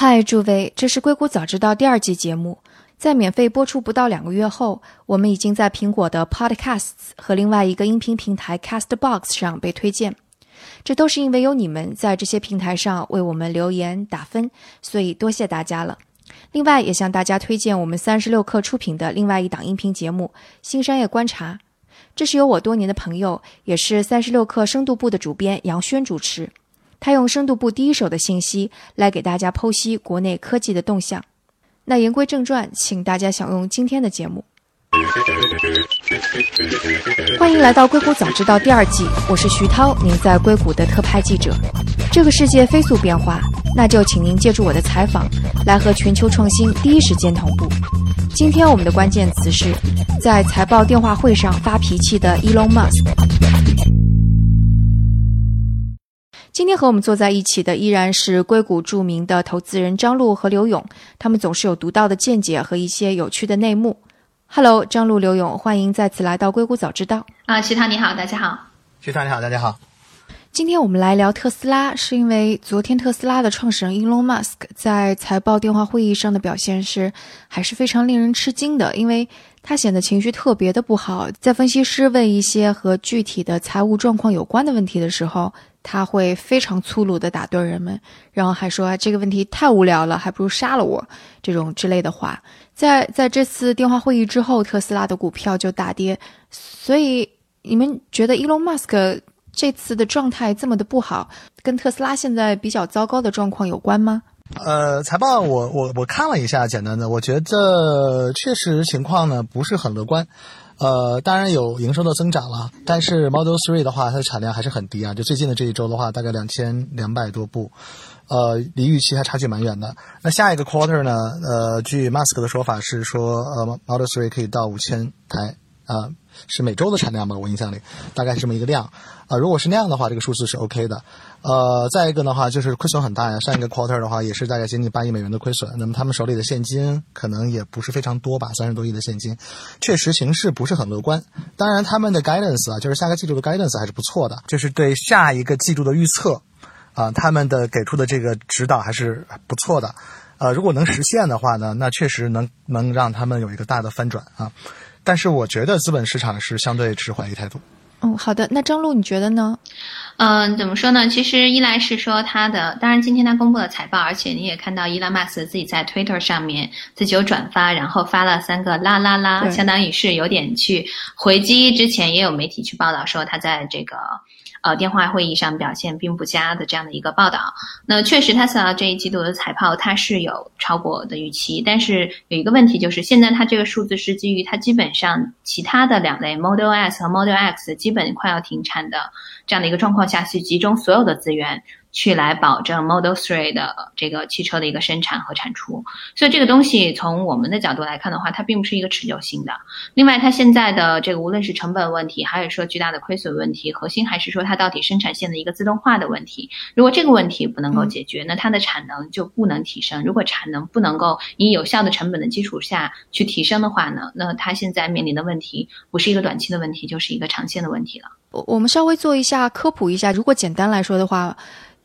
嗨，诸位，这是《硅谷早知道》第二季节目。在免费播出不到两个月后，我们已经在苹果的 Podcasts 和另外一个音频平台 Castbox 上被推荐。这都是因为有你们在这些平台上为我们留言打分，所以多谢大家了。另外，也向大家推荐我们三十六氪出品的另外一档音频节目《新商业观察》，这是由我多年的朋友，也是三十六氪深度部的主编杨轩主持。他用深度部第一手的信息来给大家剖析国内科技的动向。那言归正传，请大家享用今天的节目。欢迎来到《硅谷早知道》第二季，我是徐涛，您在硅谷的特派记者。这个世界飞速变化，那就请您借助我的采访，来和全球创新第一时间同步。今天我们的关键词是在财报电话会上发脾气的 Elon Musk。今天和我们坐在一起的依然是硅谷著名的投资人张璐和刘勇，他们总是有独到的见解和一些有趣的内幕。Hello，张璐、刘勇，欢迎再次来到硅谷早知道。啊，徐涛你好，大家好。徐涛你好，大家好。今天我们来聊特斯拉，是因为昨天特斯拉的创始人 Elon Musk 在财报电话会议上的表现是还是非常令人吃惊的，因为他显得情绪特别的不好。在分析师问一些和具体的财务状况有关的问题的时候。他会非常粗鲁地打断人们，然后还说这个问题太无聊了，还不如杀了我这种之类的话。在在这次电话会议之后，特斯拉的股票就大跌。所以你们觉得伊隆马斯克这次的状态这么的不好，跟特斯拉现在比较糟糕的状况有关吗？呃，财报我我我看了一下，简单的，我觉得确实情况呢不是很乐观。呃，当然有营收的增长了，但是 Model Three 的话，它的产量还是很低啊。就最近的这一周的话，大概两千两百多部，呃，离预期还差距蛮远的。那下一个 quarter 呢？呃，据 Musk 的说法是说，呃，Model Three 可以到五千台啊。是每周的产量吧，我印象里大概是这么一个量，啊，如果是那样的话，这个数字是 OK 的。呃，再一个的话就是亏损很大呀，上一个 quarter 的话也是大概接近八亿美元的亏损，那么他们手里的现金可能也不是非常多吧，三十多亿的现金，确实形势不是很乐观。当然他们的 guidance 啊，就是下个季度的 guidance 还是不错的，就是对下一个季度的预测，啊，他们的给出的这个指导还是不错的。呃，如果能实现的话呢，那确实能能让他们有一个大的翻转啊。但是我觉得资本市场是相对持怀疑态度。嗯，好的。那张璐你觉得呢？嗯，怎么说呢？其实一来是说他的，当然今天他公布了财报，而且你也看到伊拉马斯自己在 Twitter 上面自己有转发，然后发了三个啦啦啦，相当于是有点去回击之前也有媒体去报道说他在这个。呃，电话会议上表现并不佳的这样的一个报道，那确实，他想要这一季度的财报它是有超过的预期，但是有一个问题就是，现在它这个数字是基于它基本上其他的两类 Model S 和 Model X 基本快要停产的这样的一个状况下去集中所有的资源。去来保证 Model Three 的这个汽车的一个生产和产出，所以这个东西从我们的角度来看的话，它并不是一个持久性的。另外，它现在的这个无论是成本问题，还是说巨大的亏损问题，核心还是说它到底生产线的一个自动化的问题。如果这个问题不能够解决，那它的产能就不能提升。如果产能不能够以有效的成本的基础下去提升的话呢，那它现在面临的问题不是一个短期的问题，就是一个长线的问题了。我我们稍微做一下科普一下，如果简单来说的话。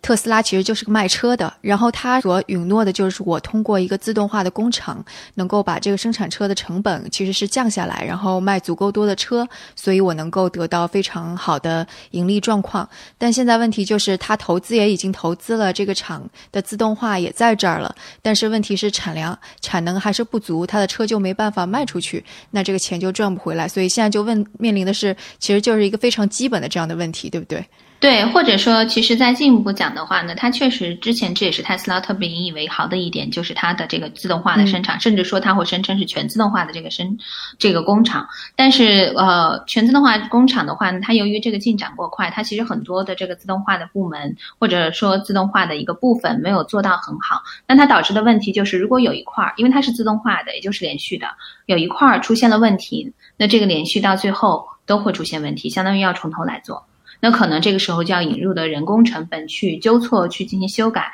特斯拉其实就是个卖车的，然后他所允诺的就是我通过一个自动化的工厂，能够把这个生产车的成本其实是降下来，然后卖足够多的车，所以我能够得到非常好的盈利状况。但现在问题就是，他投资也已经投资了，这个厂的自动化也在这儿了，但是问题是产量产能还是不足，他的车就没办法卖出去，那这个钱就赚不回来。所以现在就问面临的是，其实就是一个非常基本的这样的问题，对不对？对，或者说，其实再进一步讲的话呢，它确实之前这也是特斯拉特别引以为豪的一点，就是它的这个自动化的生产，甚至说它会声称是全自动化的这个生这个工厂。但是，呃，全自动化工厂的话呢，它由于这个进展过快，它其实很多的这个自动化的部门或者说自动化的一个部分没有做到很好。那它导致的问题就是，如果有一块儿，因为它是自动化的，也就是连续的，有一块儿出现了问题，那这个连续到最后都会出现问题，相当于要从头来做。那可能这个时候就要引入的人工成本去纠错、去进行修改，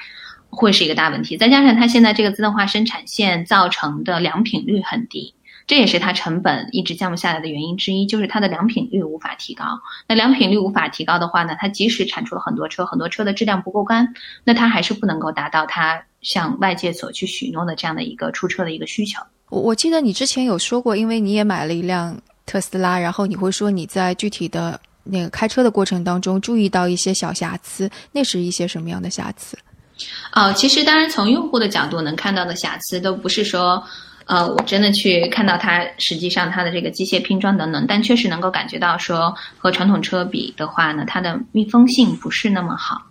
会是一个大问题。再加上它现在这个自动化生产线造成的良品率很低，这也是它成本一直降不下来的原因之一，就是它的良品率无法提高。那良品率无法提高的话呢，它即使产出了很多车，很多车的质量不够干，那它还是不能够达到它向外界所去许诺的这样的一个出车的一个需求。我我记得你之前有说过，因为你也买了一辆特斯拉，然后你会说你在具体的那个开车的过程当中注意到一些小瑕疵，那是一些什么样的瑕疵？哦，其实当然从用户的角度能看到的瑕疵，都不是说，呃，我真的去看到它实际上它的这个机械拼装等等，但确实能够感觉到说和传统车比的话呢，它的密封性不是那么好。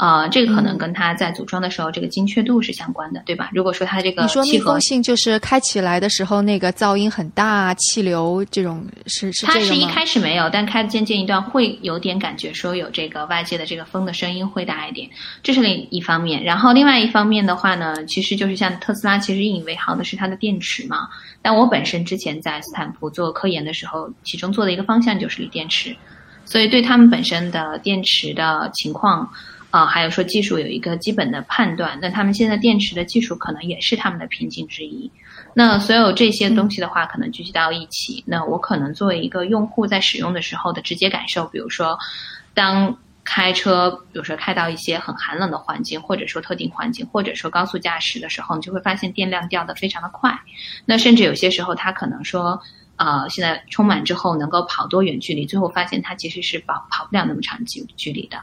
呃，这个可能跟它在组装的时候这个精确度是相关的，对吧？如果说它这个你说密封性就是开起来的时候那个噪音很大，气流这种是是它是一开始没有，但开渐渐一段会有点感觉说有这个外界的这个风的声音会大一点，这是另一方面。然后另外一方面的话呢，其实就是像特斯拉其实引以为豪的是它的电池嘛。但我本身之前在斯坦福做科研的时候，其中做的一个方向就是锂电池，所以对他们本身的电池的情况。啊，还有说技术有一个基本的判断，那他们现在电池的技术可能也是他们的瓶颈之一。那所有这些东西的话，可能聚集到一起，那我可能作为一个用户在使用的时候的直接感受，比如说，当开车，比如说开到一些很寒冷的环境，或者说特定环境，或者说高速驾驶的时候，你就会发现电量掉的非常的快。那甚至有些时候，它可能说，呃，现在充满之后能够跑多远距离，最后发现它其实是跑跑不了那么长距距离的。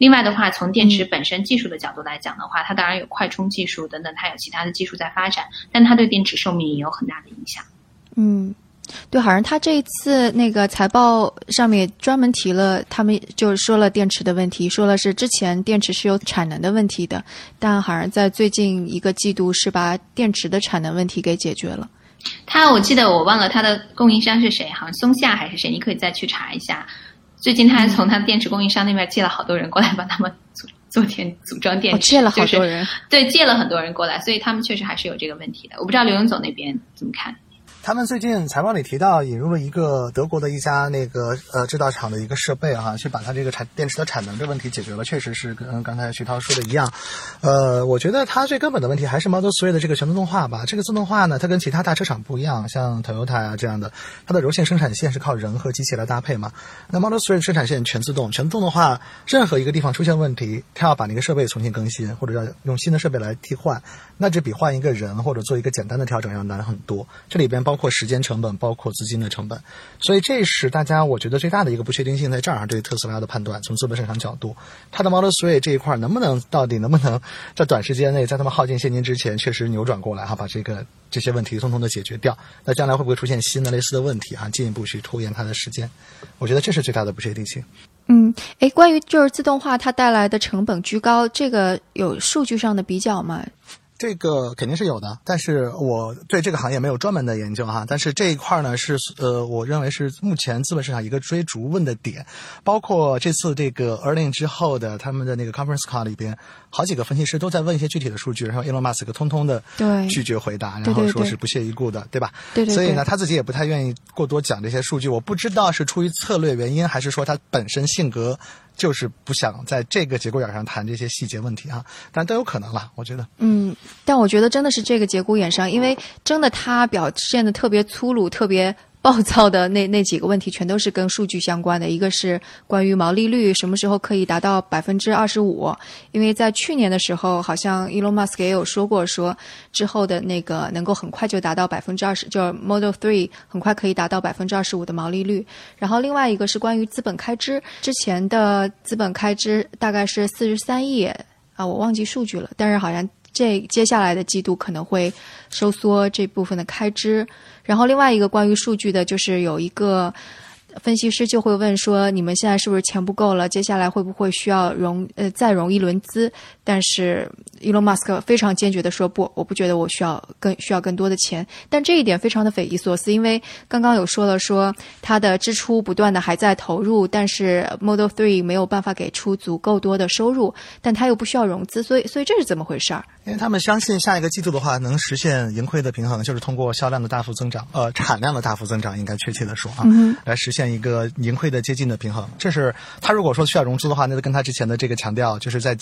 另外的话，从电池本身技术的角度来讲的话，它当然有快充技术等等，它有其他的技术在发展，但它对电池寿命也有很大的影响。嗯，对，好像他这一次那个财报上面专门提了，他们就是说了电池的问题，说了是之前电池是有产能的问题的，但好像在最近一个季度是把电池的产能问题给解决了。他我记得我忘了他的供应商是谁，好像松下还是谁，你可以再去查一下。最近他还从他的电池供应商那边借了好多人过来帮他们组做电组装电池，借了好多人，对，借了很多人过来，所以他们确实还是有这个问题的。我不知道刘勇总那边怎么看。他们最近财报里提到引入了一个德国的一家那个呃制造厂的一个设备哈，去把它这个产电池的产能的问题解决了，确实是跟刚才徐涛说的一样。呃，我觉得它最根本的问题还是 Model 3的这个全自动化吧。这个自动化呢，它跟其他大车厂不一样，像 Toyota 啊这样的，它的柔性生产线是靠人和机器来搭配嘛。那 Model 3的生产线全自动，全自动的话，任何一个地方出现问题，它要把那个设备重新更新，或者要用新的设备来替换，那这比换一个人或者做一个简单的调整要难很多。这里边包包括时间成本。包括资金的成本，所以这是大家我觉得最大的一个不确定性在这儿。对特斯拉的判断，从资本市场角度，它的 Model Three 这一块能不能到底能不能在短时间内，在他们耗尽现金之前，确实扭转过来哈，把这个这些问题通通的解决掉？那将来会不会出现新的类似的问题啊？进一步去拖延它的时间？我觉得这是最大的不确定性。嗯，诶，关于就是自动化它带来的成本居高，这个有数据上的比较吗？这个肯定是有的，但是我对这个行业没有专门的研究哈。但是这一块呢，是呃，我认为是目前资本市场一个追逐问的点。包括这次这个 earning 之后的他们的那个 conference call 里边，好几个分析师都在问一些具体的数据，然后 Elon Musk 通通的拒绝回答，然后说是不屑一顾的，对吧？对对。所以呢，他自己也不太愿意过多讲这些数据。我不知道是出于策略原因，还是说他本身性格。就是不想在这个节骨眼上谈这些细节问题哈，但都有可能了，我觉得。嗯，但我觉得真的是这个节骨眼上，因为真的他表现的特别粗鲁，特别。暴躁的那那几个问题全都是跟数据相关的，一个是关于毛利率什么时候可以达到百分之二十五，因为在去年的时候，好像 Elon Musk 也有说过，说之后的那个能够很快就达到百分之二十，就 Model Three 很快可以达到百分之二十五的毛利率。然后另外一个是关于资本开支，之前的资本开支大概是四十三亿啊，我忘记数据了，但是好像这接下来的季度可能会收缩这部分的开支。然后另外一个关于数据的，就是有一个。分析师就会问说：“你们现在是不是钱不够了？接下来会不会需要融呃再融一轮资？”但是 Elon Musk 非常坚决的说：“不，我不觉得我需要更需要更多的钱。”但这一点非常的匪夷所思，因为刚刚有说了说他的支出不断的还在投入，但是 Model Three 没有办法给出足够多的收入，但他又不需要融资，所以所以这是怎么回事儿？因为他们相信下一个季度的话能实现盈亏的平衡，就是通过销量的大幅增长，呃，产量的大幅增长，应该确切的说啊，来实现。现一个盈亏的接近的平衡，这是他如果说需要融资的话，那就跟他之前的这个强调，就是在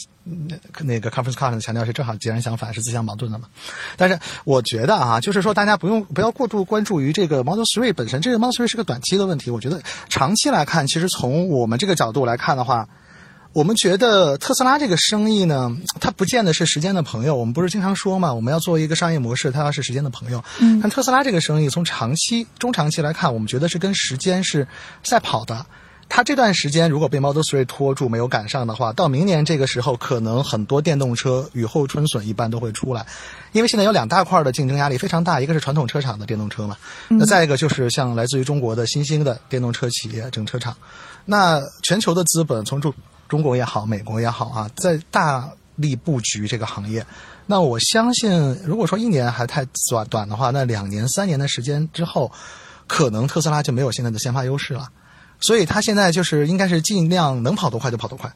那个 conference call 的强调是正好截然相反，是自相矛盾的嘛。但是我觉得啊，就是说大家不用不要过度关注于这个 Model Three 本身，这个 Model Three 是个短期的问题。我觉得长期来看，其实从我们这个角度来看的话。我们觉得特斯拉这个生意呢，它不见得是时间的朋友。我们不是经常说嘛，我们要做一个商业模式，它要是时间的朋友。嗯。但特斯拉这个生意从长期、中长期来看，我们觉得是跟时间是赛跑的。它这段时间如果被 Model 3拖住没有赶上的话，到明年这个时候，可能很多电动车雨后春笋一般都会出来。因为现在有两大块的竞争压力非常大，一个是传统车厂的电动车嘛，那再一个就是像来自于中国的新兴的电动车企业整车厂。那全球的资本从中中国也好，美国也好啊，在大力布局这个行业。那我相信，如果说一年还太短短的话，那两年、三年的时间之后，可能特斯拉就没有现在的先发优势了。所以它现在就是应该是尽量能跑多快就跑多快。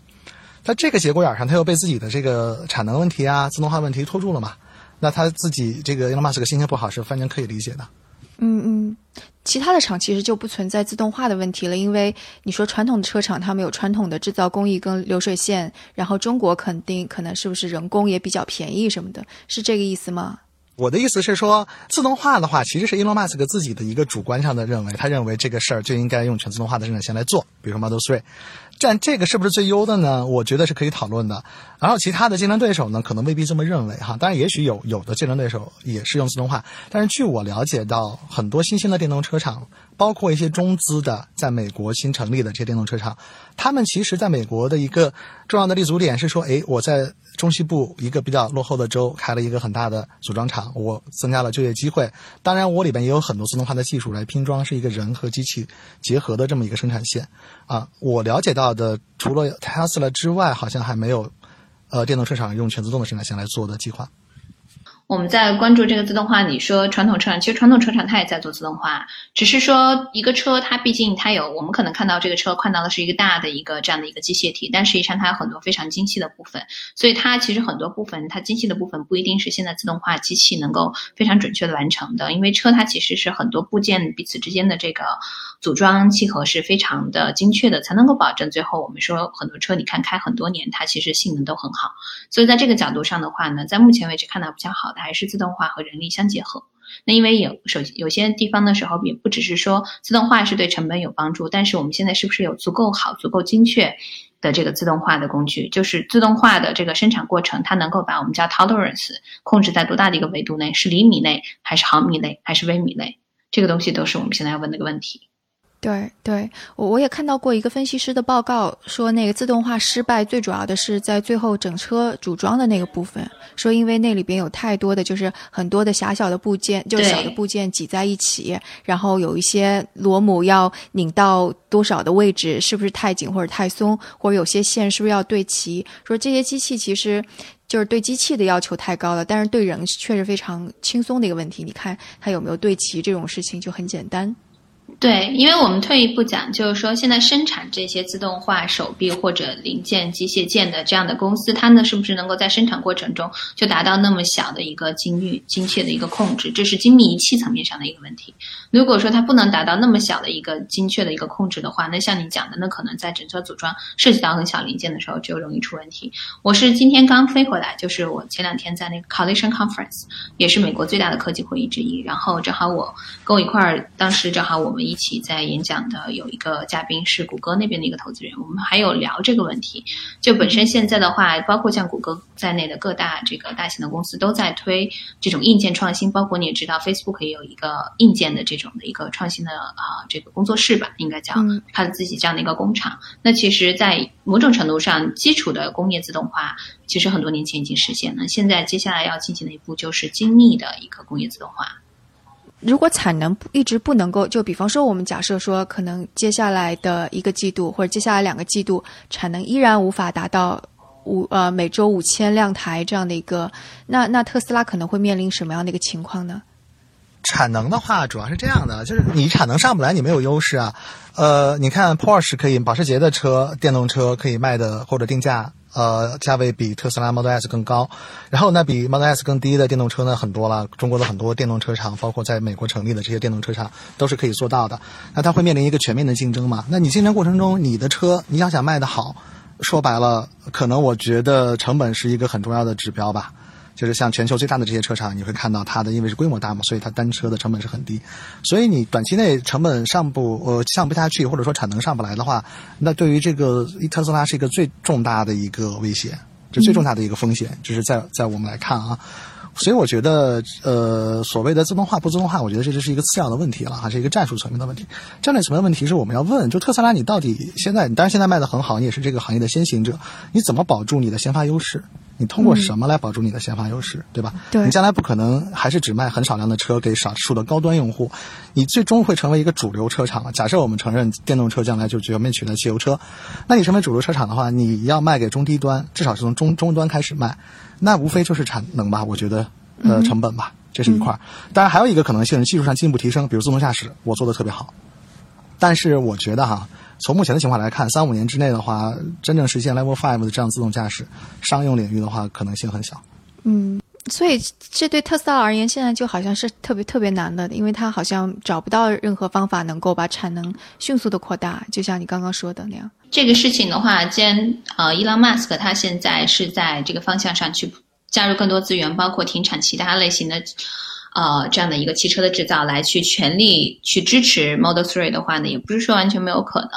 在这个节骨眼上，他又被自己的这个产能问题啊、自动化问题拖住了嘛？那他自己这个 Elon Musk 心情不好是完全可以理解的。嗯嗯，其他的厂其实就不存在自动化的问题了，因为你说传统的车厂，他们有传统的制造工艺跟流水线，然后中国肯定可能是不是人工也比较便宜什么的，是这个意思吗？我的意思是说，自动化的话，其实是 Elon Musk 自己的一个主观上的认为，他认为这个事儿就应该用全自动化的生产线来做，比如说 Model Three。但这个是不是最优的呢？我觉得是可以讨论的。然后其他的竞争对手呢，可能未必这么认为哈。当然，也许有有的竞争对手也是用自动化，但是据我了解到，很多新兴的电动车厂，包括一些中资的在美国新成立的这些电动车厂，他们其实在美国的一个重要的立足点是说，诶，我在中西部一个比较落后的州开了一个很大的组装厂，我增加了就业机会。当然，我里边也有很多自动化的技术来拼装，是一个人和机器结合的这么一个生产线啊。我了解到。的除了 Tesla 之外，好像还没有，呃，电动车厂用全自动的生产线来做的计划。我们在关注这个自动化。你说传统车厂，其实传统车厂它也在做自动化，只是说一个车它毕竟它有，我们可能看到这个车看到的是一个大的一个这样的一个机械体，但实际上它有很多非常精细的部分，所以它其实很多部分它精细的部分不一定是现在自动化机器能够非常准确的完成的，因为车它其实是很多部件彼此之间的这个组装契合是非常的精确的，才能够保证最后我们说很多车你看开很多年它其实性能都很好，所以在这个角度上的话呢，在目前为止看到比较好的。还是自动化和人力相结合。那因为有首有些地方的时候，也不只是说自动化是对成本有帮助，但是我们现在是不是有足够好、足够精确的这个自动化的工具？就是自动化的这个生产过程，它能够把我们叫 tolerance 控制在多大的一个维度内？是厘米内，还是毫米内，还是微米内？这个东西都是我们现在要问的一个问题。对对，我我也看到过一个分析师的报告，说那个自动化失败最主要的是在最后整车组装的那个部分，说因为那里边有太多的就是很多的狭小的部件，就小的部件挤在一起，然后有一些螺母要拧到多少的位置，是不是太紧或者太松，或者有些线是不是要对齐？说这些机器其实就是对机器的要求太高了，但是对人确实非常轻松的一个问题。你看它有没有对齐这种事情就很简单。对，因为我们退一步讲，就是说现在生产这些自动化手臂或者零件、机械件的这样的公司，它呢是不是能够在生产过程中就达到那么小的一个精密、精确的一个控制？这是精密仪器层面上的一个问题。如果说它不能达到那么小的一个精确的一个控制的话，那像你讲的，那可能在整车组装涉及到很小零件的时候就容易出问题。我是今天刚飞回来，就是我前两天在那个 Collision Conference，也是美国最大的科技会议之一，然后正好我跟我一块儿，当时正好我们。一起在演讲的有一个嘉宾是谷歌那边的一个投资人，我们还有聊这个问题。就本身现在的话，包括像谷歌在内的各大这个大型的公司都在推这种硬件创新，包括你也知道，Facebook 也有一个硬件的这种的一个创新的啊这个工作室吧，应该叫它的自己这样的一个工厂。那其实，在某种程度上，基础的工业自动化其实很多年前已经实现了。现在接下来要进行的一步就是精密的一个工业自动化。如果产能一直不能够，就比方说我们假设说，可能接下来的一个季度或者接下来两个季度产能依然无法达到五呃每周五千辆台这样的一个，那那特斯拉可能会面临什么样的一个情况呢？产能的话，主要是这样的，就是你产能上不来，你没有优势啊。呃，你看 Porsche 可以，保时捷的车电动车可以卖的或者定价。呃，价位比特斯拉 Model S 更高，然后呢，比 Model S 更低的电动车呢很多了。中国的很多电动车厂，包括在美国成立的这些电动车厂，都是可以做到的。那它会面临一个全面的竞争嘛？那你竞争过程中，你的车你要想卖得好，说白了，可能我觉得成本是一个很重要的指标吧。就是像全球最大的这些车厂，你会看到它的，因为是规模大嘛，所以它单车的成本是很低。所以你短期内成本上不呃上不下去，或者说产能上不来的话，那对于这个特斯拉是一个最重大的一个威胁，这最重大的一个风险，就是在在我们来看啊。所以我觉得，呃，所谓的自动化不自动化，我觉得这就是一个次要的问题了，还是一个战术层面的问题。战略层面的问题是我们要问，就特斯拉，你到底现在，你当然现在卖的很好，你也是这个行业的先行者，你怎么保住你的先发优势？你通过什么来保住你的先发优势？对吧？对。你将来不可能还是只卖很少量的车给少数的高端用户，你最终会成为一个主流车厂。假设我们承认电动车将来就全面取代汽油车，那你成为主流车厂的话，你要卖给中低端，至少是从中中端开始卖，那无非就是产能吧？我觉得。呃，成本吧，这是一块儿。当然，还有一个可能性是技术上进一步提升，比如自动驾驶，我做的特别好。但是我觉得哈，从目前的情况来看，三五年之内的话，真正实现 Level Five 的这样自动驾驶商用领域的话，可能性很小。嗯，所以这对特斯拉而言，现在就好像是特别特别难的，因为它好像找不到任何方法能够把产能迅速的扩大，就像你刚刚说的那样。这个事情的话，既然呃，伊朗马斯克他现在是在这个方向上去。加入更多资源，包括停产其他类型的，呃，这样的一个汽车的制造，来去全力去支持 Model Three 的话呢，也不是说完全没有可能。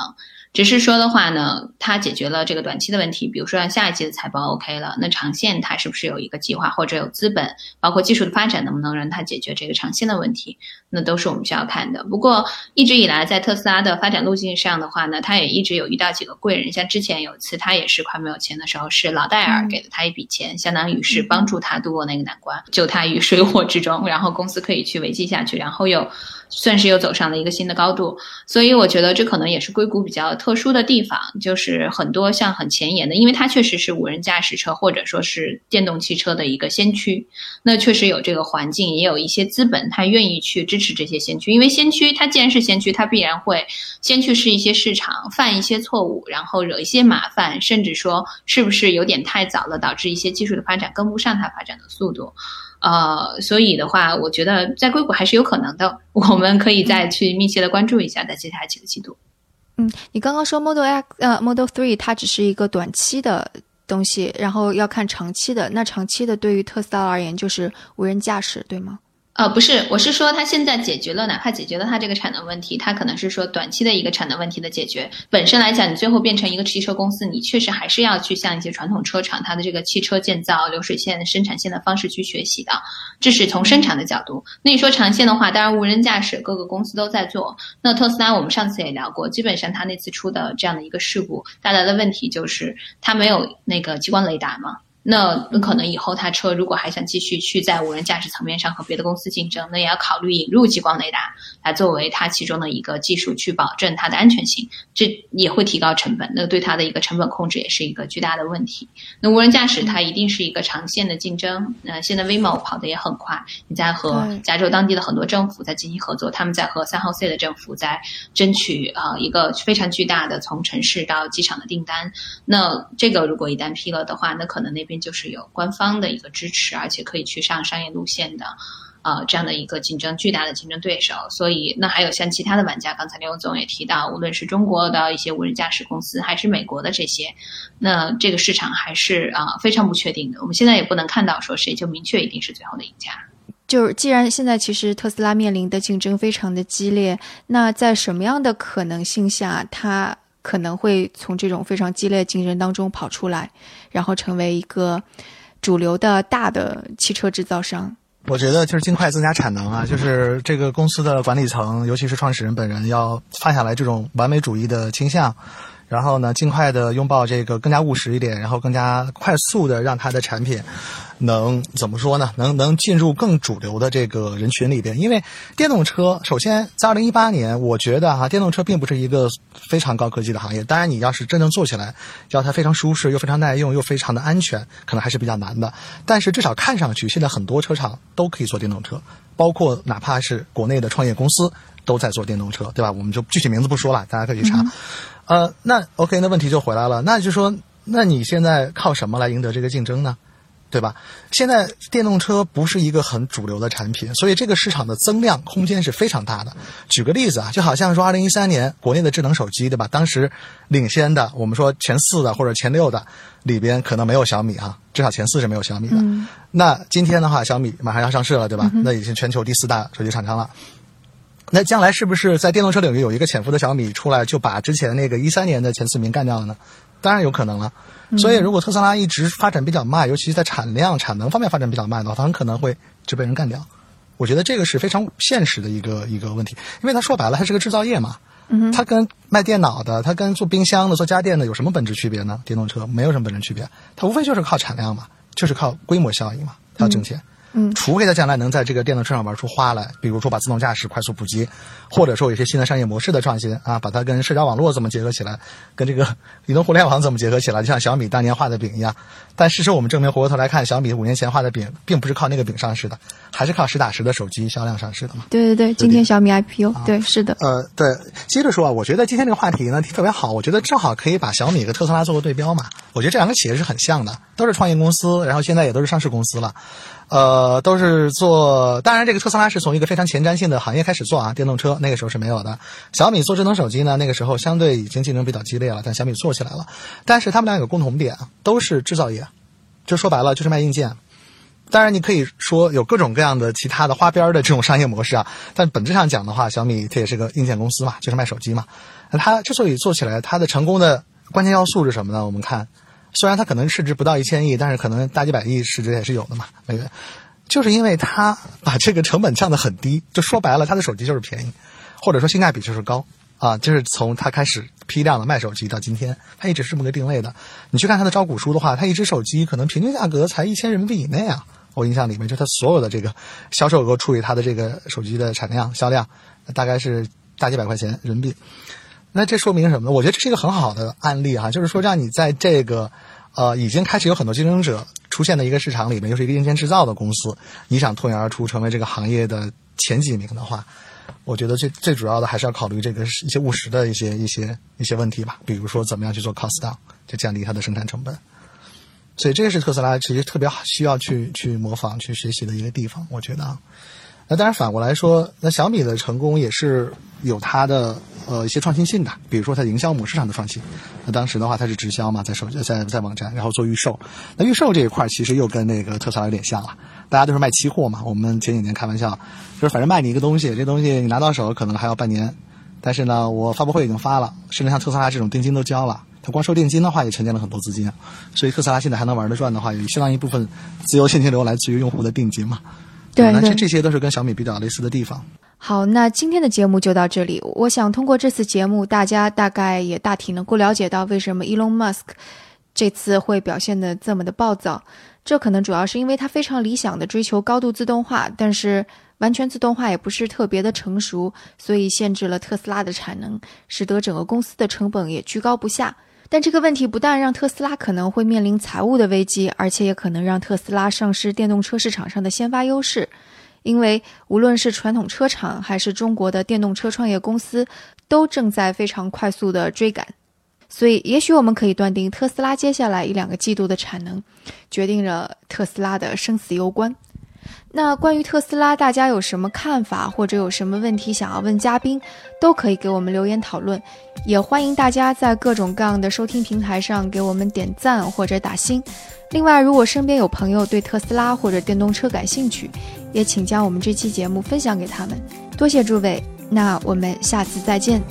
只是说的话呢，它解决了这个短期的问题，比如说下一季的财报 OK 了，那长线它是不是有一个计划或者有资本，包括技术的发展能不能让它解决这个长线的问题，那都是我们需要看的。不过一直以来在特斯拉的发展路径上的话呢，它也一直有遇到几个贵人，像之前有一次他也是快没有钱的时候，是老戴尔给了他一笔钱，相当于是帮助他度过那个难关，救他于水火之中，然后公司可以去维系下去，然后又。算是又走上了一个新的高度，所以我觉得这可能也是硅谷比较特殊的地方，就是很多像很前沿的，因为它确实是无人驾驶车或者说是电动汽车的一个先驱，那确实有这个环境，也有一些资本，他愿意去支持这些先驱，因为先驱它既然是先驱，它必然会先去试一些市场，犯一些错误，然后惹一些麻烦，甚至说是不是有点太早了，导致一些技术的发展跟不上它发展的速度。呃，所以的话，我觉得在硅谷还是有可能的，我们可以再去密切的关注一下，在接下来几个季度。嗯，你刚刚说 Model X 呃 Model Three 它只是一个短期的东西，然后要看长期的。那长期的对于特斯拉而言就是无人驾驶，对吗？呃，不是，我是说，它现在解决了，哪怕解决了它这个产能问题，它可能是说短期的一个产能问题的解决。本身来讲，你最后变成一个汽车公司，你确实还是要去向一些传统车厂它的这个汽车建造流水线生产线的方式去学习的。这是从生产的角度。那你说长线的话，当然无人驾驶各个公司都在做。那特斯拉，我们上次也聊过，基本上它那次出的这样的一个事故带来的问题就是它没有那个激光雷达嘛。那可能以后他车如果还想继续去在无人驾驶层面上和别的公司竞争，那也要考虑引入激光雷达来作为它其中的一个技术，去保证它的安全性。这也会提高成本，那对它的一个成本控制也是一个巨大的问题。那无人驾驶它一定是一个长线的竞争。那现在 Waymo 跑得也很快，你在和加州当地的很多政府在进行合作，他们在和三号 C 的政府在争取啊一个非常巨大的从城市到机场的订单。那这个如果一旦批了的话，那可能那边。就是有官方的一个支持，而且可以去上商业路线的，呃，这样的一个竞争巨大的竞争对手。所以，那还有像其他的玩家，刚才刘总也提到，无论是中国的一些无人驾驶公司，还是美国的这些，那这个市场还是啊非常不确定的。我们现在也不能看到说谁就明确一定是最后的赢家。就是既然现在其实特斯拉面临的竞争非常的激烈，那在什么样的可能性下，它？可能会从这种非常激烈竞争当中跑出来，然后成为一个主流的大的汽车制造商。我觉得就是尽快增加产能啊，就是这个公司的管理层，尤其是创始人本人，要放下来这种完美主义的倾向。然后呢，尽快的拥抱这个更加务实一点，然后更加快速的让它的产品能怎么说呢？能能进入更主流的这个人群里边。因为电动车，首先在二零一八年，我觉得哈，电动车并不是一个非常高科技的行业。当然，你要是真正做起来，要它非常舒适又非常耐用又非常的安全，可能还是比较难的。但是至少看上去，现在很多车厂都可以做电动车，包括哪怕是国内的创业公司都在做电动车，对吧？我们就具体名字不说了，大家可以去查。呃，那 OK，那问题就回来了，那就说，那你现在靠什么来赢得这个竞争呢？对吧？现在电动车不是一个很主流的产品，所以这个市场的增量空间是非常大的。举个例子啊，就好像说二零一三年国内的智能手机，对吧？当时领先的，我们说前四的或者前六的里边可能没有小米啊，至少前四是没有小米的。那今天的话，小米马上要上市了，对吧？那已经全球第四大手机厂商了。那将来是不是在电动车领域有一个潜伏的小米出来，就把之前那个一三年的前四名干掉了呢？当然有可能了。所以，如果特斯拉一直发展比较慢，尤其是在产量、产能方面发展比较慢的话，它很可能会就被人干掉。我觉得这个是非常现实的一个一个问题，因为它说白了，它是个制造业嘛。嗯。它跟卖电脑的、它跟做冰箱的、做家电的有什么本质区别呢？电动车没有什么本质区别，它无非就是靠产量嘛，就是靠规模效应嘛，它要挣钱。嗯，除非它将来能在这个电动车上玩出花来，比如说把自动驾驶快速普及，或者说有一些新的商业模式的创新啊，把它跟社交网络怎么结合起来，跟这个移动互联网怎么结合起来，就像小米当年画的饼一样。但事实我们证明，回过头来看，小米五年前画的饼，并不是靠那个饼上市的，还是靠实打实的手机销量上市的嘛。对对对，今天小米 IPO，对，是的。呃，对，接着说啊，我觉得今天这个话题呢特别好，我觉得正好可以把小米和特斯拉做个对标嘛。我觉得这两个企业是很像的，都是创业公司，然后现在也都是上市公司了。呃，呃都是做，当然这个特斯拉是从一个非常前瞻性的行业开始做啊，电动车那个时候是没有的。小米做智能手机呢，那个时候相对已经竞争比较激烈了，但小米做起来了。但是他们俩有共同点，都是制造业，就说白了就是卖硬件。当然你可以说有各种各样的其他的花边的这种商业模式啊，但本质上讲的话，小米它也是个硬件公司嘛，就是卖手机嘛。那它之所以做起来，它的成功的关键要素是什么呢？我们看。虽然它可能市值不到一千亿，但是可能大几百亿市值也是有的嘛，美元。就是因为它把这个成本降得很低，就说白了，它的手机就是便宜，或者说性价比就是高啊。就是从它开始批量的卖手机到今天，它一直是这么个定位的。你去看它的招股书的话，它一只手机可能平均价格才一千人民币以内啊。我印象里面，就它所有的这个销售额除以它的这个手机的产量销量，大概是大几百块钱人民币。那这说明什么呢？我觉得这是一个很好的案例哈，就是说让你在这个，呃，已经开始有很多竞争者出现的一个市场里面，又是一个硬件制造的公司，你想脱颖而出成为这个行业的前几名的话，我觉得最最主要的还是要考虑这个一些务实的一些一些一些问题吧，比如说怎么样去做 cost down，就降低它的生产成本。所以这个是特斯拉其实特别需要去去模仿、去学习的一个地方，我觉得。那当然反过来说，那小米的成功也是有它的呃一些创新性的，比如说它营销模式上的创新。那当时的话，它是直销嘛，在手在在网站，然后做预售。那预售这一块其实又跟那个特斯拉有点像了，大家都是卖期货嘛。我们前几年开玩笑，就是反正卖你一个东西，这东西你拿到手可能还要半年，但是呢，我发布会已经发了，甚至像特斯拉这种定金都交了，它光收定金的话也沉淀了很多资金，所以特斯拉现在还能玩得转的话，有相当一部分自由现金流来自于用户的定金嘛。对，那这这些都是跟小米比较类似的地方。好，那今天的节目就到这里。我想通过这次节目，大家大概也大体能够了解到为什么 Elon Musk 这次会表现的这么的暴躁。这可能主要是因为他非常理想的追求高度自动化，但是完全自动化也不是特别的成熟，所以限制了特斯拉的产能，使得整个公司的成本也居高不下。但这个问题不但让特斯拉可能会面临财务的危机，而且也可能让特斯拉丧失电动车市场上的先发优势，因为无论是传统车厂还是中国的电动车创业公司，都正在非常快速的追赶。所以，也许我们可以断定，特斯拉接下来一两个季度的产能，决定着特斯拉的生死攸关。那关于特斯拉，大家有什么看法，或者有什么问题想要问嘉宾，都可以给我们留言讨论。也欢迎大家在各种各样的收听平台上给我们点赞或者打星。另外，如果身边有朋友对特斯拉或者电动车感兴趣，也请将我们这期节目分享给他们。多谢诸位，那我们下次再见。